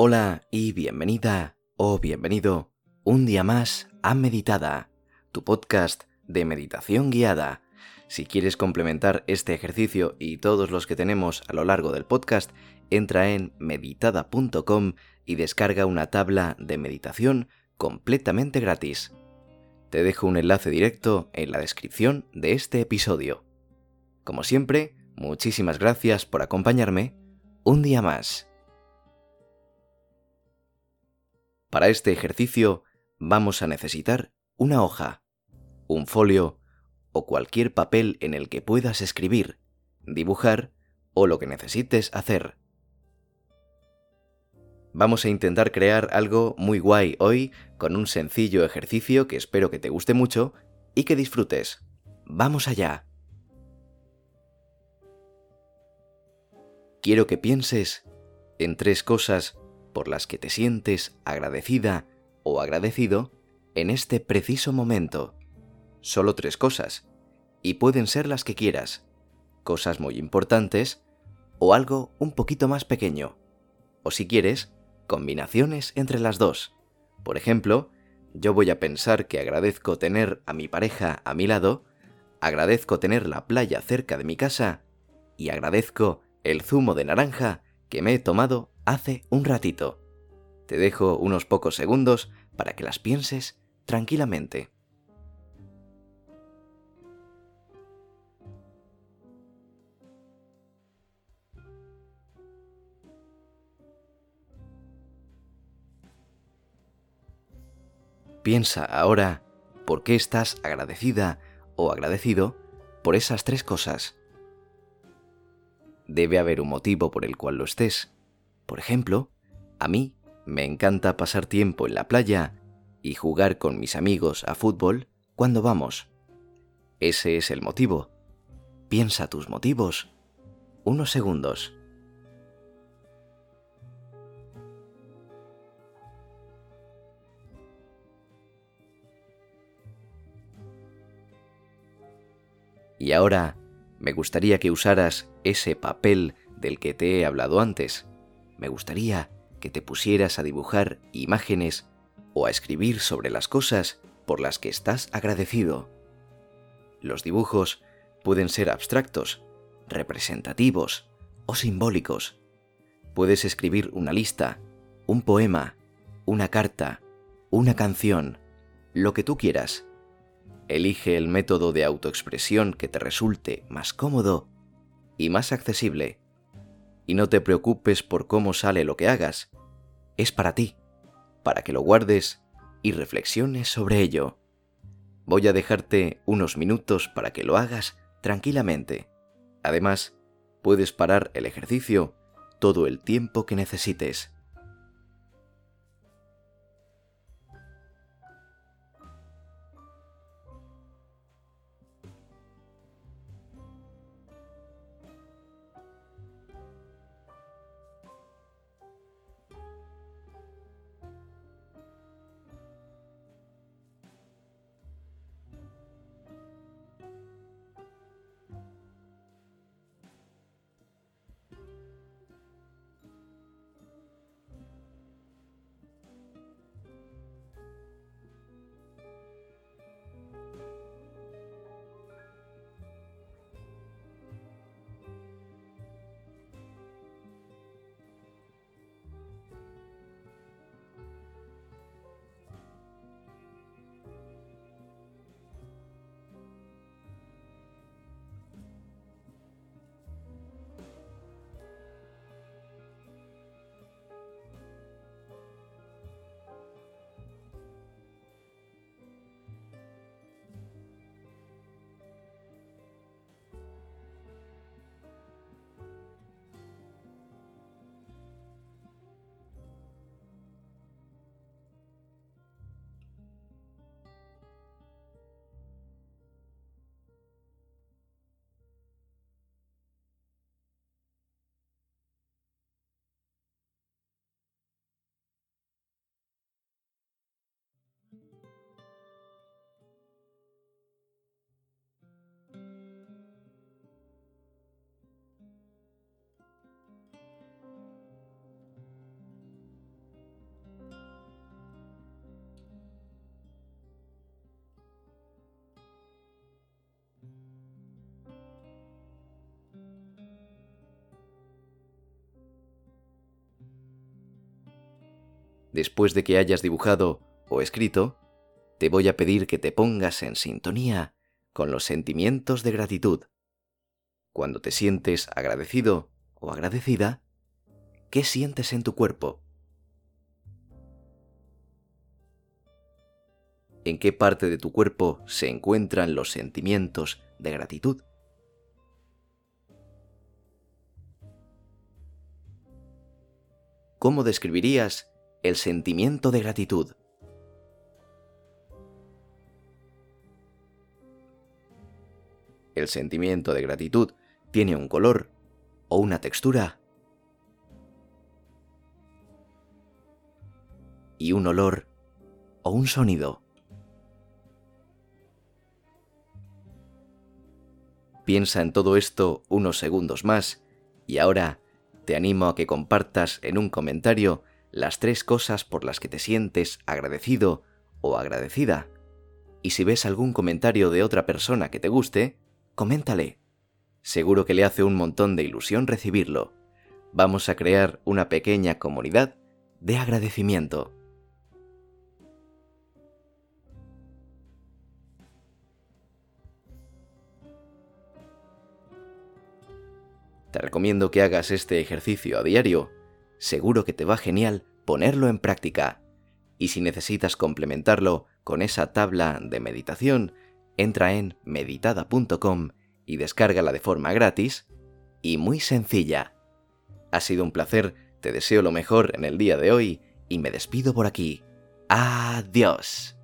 Hola y bienvenida o bienvenido un día más a Meditada, tu podcast de meditación guiada. Si quieres complementar este ejercicio y todos los que tenemos a lo largo del podcast, entra en meditada.com y descarga una tabla de meditación completamente gratis. Te dejo un enlace directo en la descripción de este episodio. Como siempre, muchísimas gracias por acompañarme un día más. Para este ejercicio vamos a necesitar una hoja, un folio o cualquier papel en el que puedas escribir, dibujar o lo que necesites hacer. Vamos a intentar crear algo muy guay hoy con un sencillo ejercicio que espero que te guste mucho y que disfrutes. ¡Vamos allá! Quiero que pienses en tres cosas por las que te sientes agradecida o agradecido en este preciso momento. Solo tres cosas, y pueden ser las que quieras, cosas muy importantes o algo un poquito más pequeño, o si quieres, combinaciones entre las dos. Por ejemplo, yo voy a pensar que agradezco tener a mi pareja a mi lado, agradezco tener la playa cerca de mi casa y agradezco el zumo de naranja que me he tomado hace un ratito. Te dejo unos pocos segundos para que las pienses tranquilamente. Piensa ahora por qué estás agradecida o agradecido por esas tres cosas. Debe haber un motivo por el cual lo estés. Por ejemplo, a mí me encanta pasar tiempo en la playa y jugar con mis amigos a fútbol cuando vamos. Ese es el motivo. Piensa tus motivos. Unos segundos. Y ahora me gustaría que usaras ese papel del que te he hablado antes. Me gustaría que te pusieras a dibujar imágenes o a escribir sobre las cosas por las que estás agradecido. Los dibujos pueden ser abstractos, representativos o simbólicos. Puedes escribir una lista, un poema, una carta, una canción, lo que tú quieras. Elige el método de autoexpresión que te resulte más cómodo y más accesible. Y no te preocupes por cómo sale lo que hagas. Es para ti, para que lo guardes y reflexiones sobre ello. Voy a dejarte unos minutos para que lo hagas tranquilamente. Además, puedes parar el ejercicio todo el tiempo que necesites. Después de que hayas dibujado o escrito, te voy a pedir que te pongas en sintonía con los sentimientos de gratitud. Cuando te sientes agradecido o agradecida, ¿qué sientes en tu cuerpo? ¿En qué parte de tu cuerpo se encuentran los sentimientos de gratitud? ¿Cómo describirías el sentimiento de gratitud? El sentimiento de gratitud tiene un color o una textura y un olor o un sonido. Piensa en todo esto unos segundos más y ahora te animo a que compartas en un comentario las tres cosas por las que te sientes agradecido o agradecida. Y si ves algún comentario de otra persona que te guste, coméntale. Seguro que le hace un montón de ilusión recibirlo. Vamos a crear una pequeña comunidad de agradecimiento. Te recomiendo que hagas este ejercicio a diario. Seguro que te va genial ponerlo en práctica. Y si necesitas complementarlo con esa tabla de meditación, entra en meditada.com y descárgala de forma gratis y muy sencilla. Ha sido un placer, te deseo lo mejor en el día de hoy y me despido por aquí. Adiós.